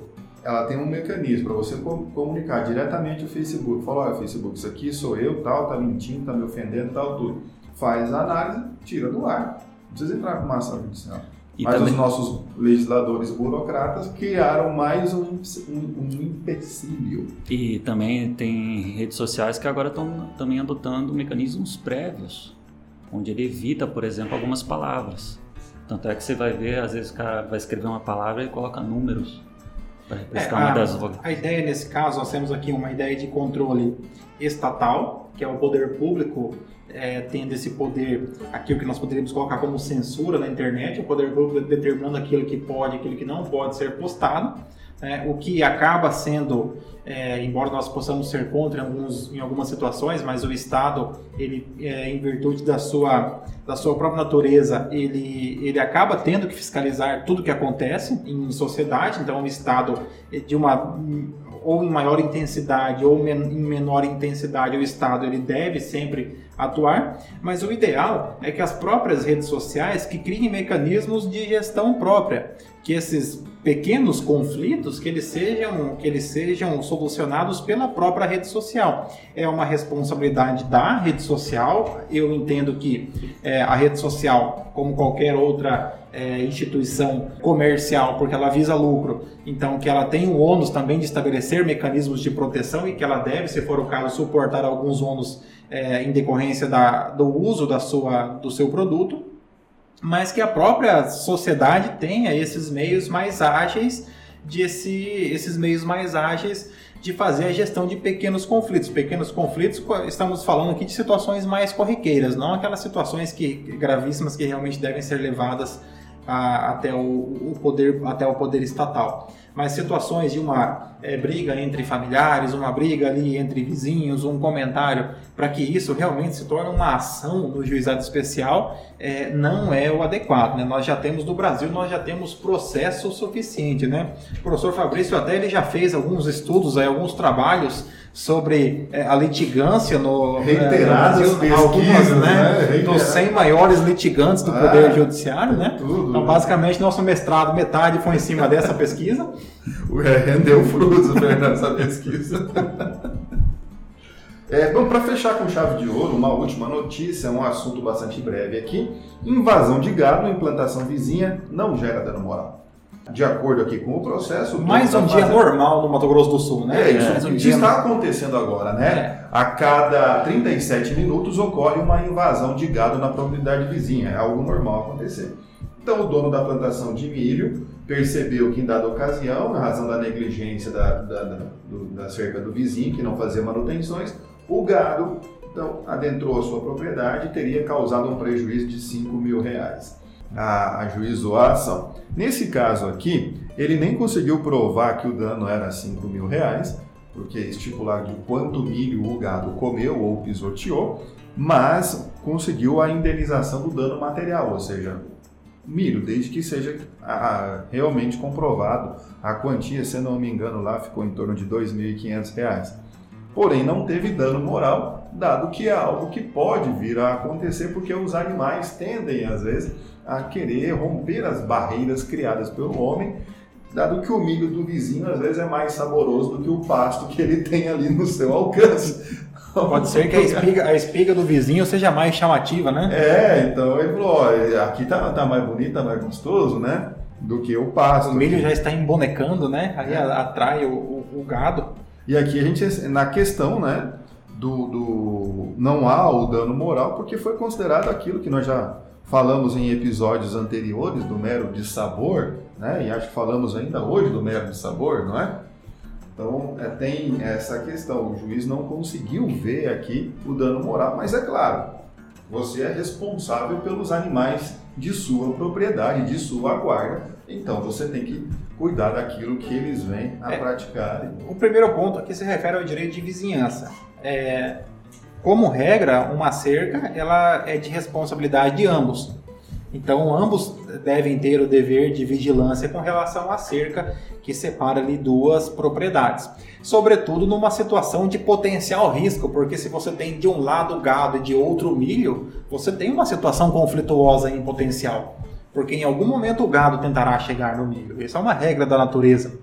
ela tem um mecanismo para você comunicar diretamente o Facebook. Fala, olha, Facebook, isso aqui sou eu, tal, tá mentindo, tá me ofendendo, tal, tudo faz a análise, tira do ar. Não precisa entrar com uma ação judicial. E Mas também... os nossos legisladores burocratas criaram mais um, um, um empecilho. E também tem redes sociais que agora estão também adotando mecanismos prévios, onde ele evita, por exemplo, algumas palavras. Tanto é que você vai ver, às vezes o cara vai escrever uma palavra e coloca números para representar é, uma das A ideia nesse caso, nós temos aqui uma ideia de controle estatal, que é o poder público é, tendo esse poder, aquilo que nós poderíamos colocar como censura na internet, o poder público determinando aquilo que pode, aquilo que não pode ser postado, né, o que acaba sendo, é, embora nós possamos ser contra em, alguns, em algumas situações, mas o Estado, ele, é, em virtude da sua, da sua própria natureza, ele, ele acaba tendo que fiscalizar tudo que acontece em sociedade, então o Estado, de uma ou em maior intensidade ou em menor intensidade, o Estado ele deve sempre atuar, mas o ideal é que as próprias redes sociais que criem mecanismos de gestão própria, que esses pequenos conflitos que eles sejam que eles sejam solucionados pela própria rede social. É uma responsabilidade da rede social. Eu entendo que é, a rede social, como qualquer outra é, instituição comercial, porque ela visa lucro, então que ela tem o ônus também de estabelecer mecanismos de proteção e que ela deve, se for o caso, suportar alguns ônus é, em decorrência da, do uso da sua, do seu produto mas que a própria sociedade tenha esses meios mais ágeis de esse, esses meios mais ágeis de fazer a gestão de pequenos conflitos. Pequenos conflitos, estamos falando aqui de situações mais corriqueiras, não aquelas situações que gravíssimas que realmente devem ser levadas a, até o, o, poder até o poder estatal mas situações de uma é, briga entre familiares, uma briga ali entre vizinhos, um comentário, para que isso realmente se torne uma ação no juizado especial, é, não é o adequado. Né? Nós já temos no Brasil, nós já temos processo suficiente. Né? O professor Fabrício até ele já fez alguns estudos, aí, alguns trabalhos sobre é, a litigância no é, reiteradas pesquisas, algumas, né, né? dos 100 maiores litigantes do ah, Poder Judiciário, né? Tudo, então, basicamente, nosso mestrado, metade foi em cima dessa pesquisa. Rendeu frutos nessa pesquisa. É, bom, para fechar com chave de ouro, uma última notícia, um assunto bastante breve aqui. Invasão de gado em plantação vizinha não gera dano moral de acordo aqui com o processo. Mais um dia normal no Mato Grosso do Sul, né? É, isso, é, um está acontecendo agora, né? É. A cada 37 minutos ocorre uma invasão de gado na propriedade vizinha, é algo normal acontecer. Então o dono da plantação de milho percebeu que em dada ocasião, na razão da negligência da, da, da, do, da cerca do vizinho, que não fazia manutenções, o gado então, adentrou a sua propriedade e teria causado um prejuízo de 5 mil reais a, ajuizou a ação. Nesse caso aqui, ele nem conseguiu provar que o dano era 5 mil reais, porque estipular de quanto milho o gado comeu ou pisoteou, mas conseguiu a indenização do dano material, ou seja, milho, desde que seja a, realmente comprovado. A quantia, se não me engano, lá ficou em torno de R$ 2.500. Porém, não teve dano moral, dado que é algo que pode vir a acontecer, porque os animais tendem, às vezes, a querer romper as barreiras criadas pelo homem, dado que o milho do vizinho às vezes é mais saboroso do que o pasto que ele tem ali no seu alcance. Pode ser que a espiga, a espiga do vizinho seja mais chamativa, né? É, então ele falou, ó, aqui tá, tá mais bonito, tá mais gostoso, né? Do que o pasto. O milho já está embonecando, né? Aí é. atrai o, o, o, gado. E aqui a gente, na questão, né? Do, do não há o dano moral, porque foi considerado aquilo que nós já falamos em episódios anteriores do mero de sabor, né? E acho que falamos ainda hoje do mero de sabor, não é? Então é, tem essa questão, o juiz não conseguiu ver aqui o dano moral, mas é claro, você é responsável pelos animais de sua propriedade, de sua guarda, então você tem que cuidar daquilo que eles vêm a é, praticar. O primeiro ponto aqui se refere ao direito de vizinhança. É, como regra, uma cerca ela é de responsabilidade de ambos. Então, ambos devem ter o dever de vigilância com relação à cerca que separa ali duas propriedades. Sobretudo numa situação de potencial risco, porque se você tem de um lado gado e de outro milho, você tem uma situação conflituosa em potencial. Porque em algum momento o gado tentará chegar no milho. Isso é uma regra da natureza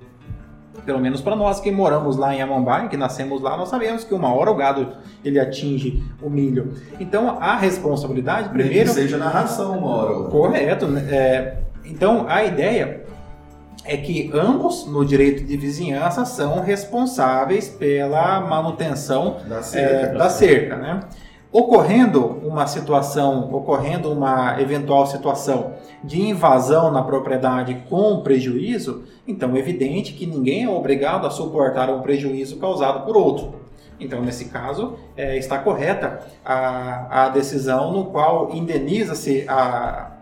pelo menos para nós que moramos lá em Amambai, que nascemos lá, nós sabemos que uma hora o gado ele atinge o milho. Então a responsabilidade primeiro que seja na ração uma hora. Correto. Né? É, então a ideia é que ambos no direito de vizinhança são responsáveis pela manutenção da cerca, é, da cerca né? Ocorrendo uma situação, ocorrendo uma eventual situação de invasão na propriedade com prejuízo, então é evidente que ninguém é obrigado a suportar um prejuízo causado por outro. Então, nesse caso, é, está correta a, a decisão no qual indeniza-se a,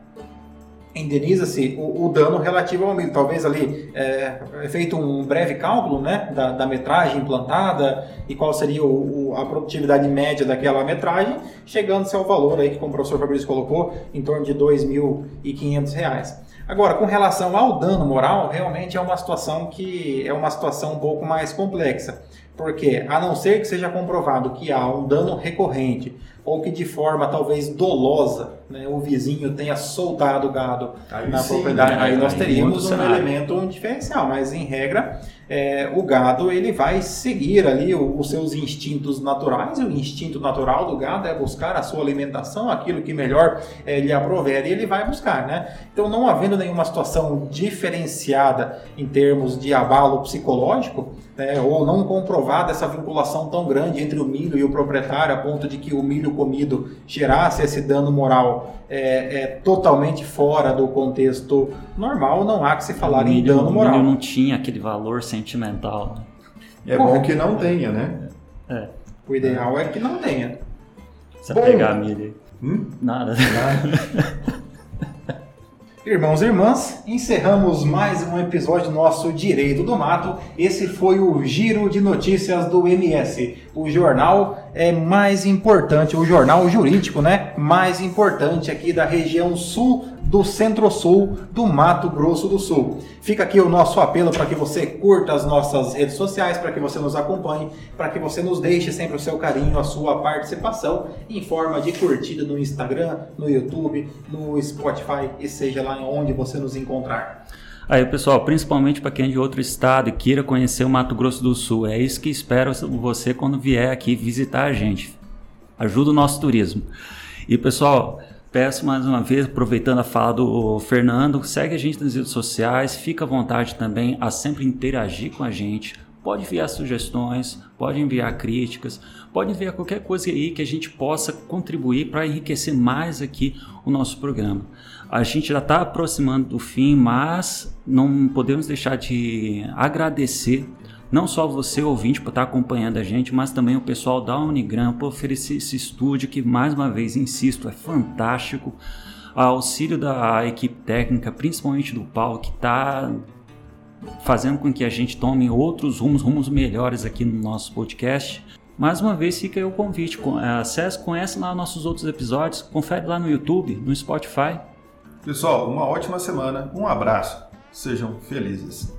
indeniza-se o, o, dano relativo ao milho. Talvez ali é, é, feito um breve cálculo né, da, da metragem implantada e qual seria o, o, a produtividade média daquela metragem, chegando-se ao valor aí que como o professor Fabrício colocou, em torno de R$ 2.500. Agora, com relação ao dano moral, realmente é uma situação que é uma situação um pouco mais complexa. Porque, a não ser que seja comprovado que há um dano recorrente ou que de forma talvez dolosa né, o vizinho tenha soltado o gado aí na sim, propriedade, né? aí nós teríamos um elemento diferencial, mas em regra é, o gado ele vai seguir ali os seus instintos naturais, o instinto natural do gado é buscar a sua alimentação, aquilo que melhor é, lhe e ele vai buscar, né? Então não havendo nenhuma situação diferenciada em termos de abalo psicológico, né, ou não comprovada essa vinculação tão grande entre o milho e o proprietário a ponto de que o milho comido gerasse esse dano moral é, é, totalmente fora do contexto normal, não há que se falar milho, em dano moral. O milho não tinha aquele valor sentimental. É bom que não tenha, né? É. O ideal é que não tenha. Você bom. pegar milho. Hum? Nada. Nada. [LAUGHS] Irmãos e irmãs, encerramos mais um episódio do nosso Direito do Mato. Esse foi o Giro de Notícias do MS, o jornal é mais importante, o jornal jurídico, né? Mais importante aqui da região sul do Centro-Sul do Mato Grosso do Sul. Fica aqui o nosso apelo para que você curta as nossas redes sociais, para que você nos acompanhe, para que você nos deixe sempre o seu carinho, a sua participação em forma de curtida no Instagram, no YouTube, no Spotify e seja lá onde você nos encontrar. Aí, pessoal, principalmente para quem é de outro estado e queira conhecer o Mato Grosso do Sul, é isso que espero você quando vier aqui visitar a gente. Ajuda o nosso turismo. E, pessoal, Peço mais uma vez, aproveitando a fala do Fernando, segue a gente nas redes sociais, fica à vontade também a sempre interagir com a gente. Pode enviar sugestões, pode enviar críticas, pode enviar qualquer coisa aí que a gente possa contribuir para enriquecer mais aqui o nosso programa. A gente já está aproximando do fim, mas não podemos deixar de agradecer não só você, ouvinte, por estar acompanhando a gente, mas também o pessoal da Unigram por oferecer esse estúdio que, mais uma vez, insisto, é fantástico. A auxílio da equipe técnica, principalmente do Paulo, que está fazendo com que a gente tome outros rumos, rumos melhores aqui no nosso podcast. Mais uma vez fica aí o convite, acesse, conhece lá nossos outros episódios, confere lá no YouTube, no Spotify. Pessoal, uma ótima semana, um abraço, sejam felizes.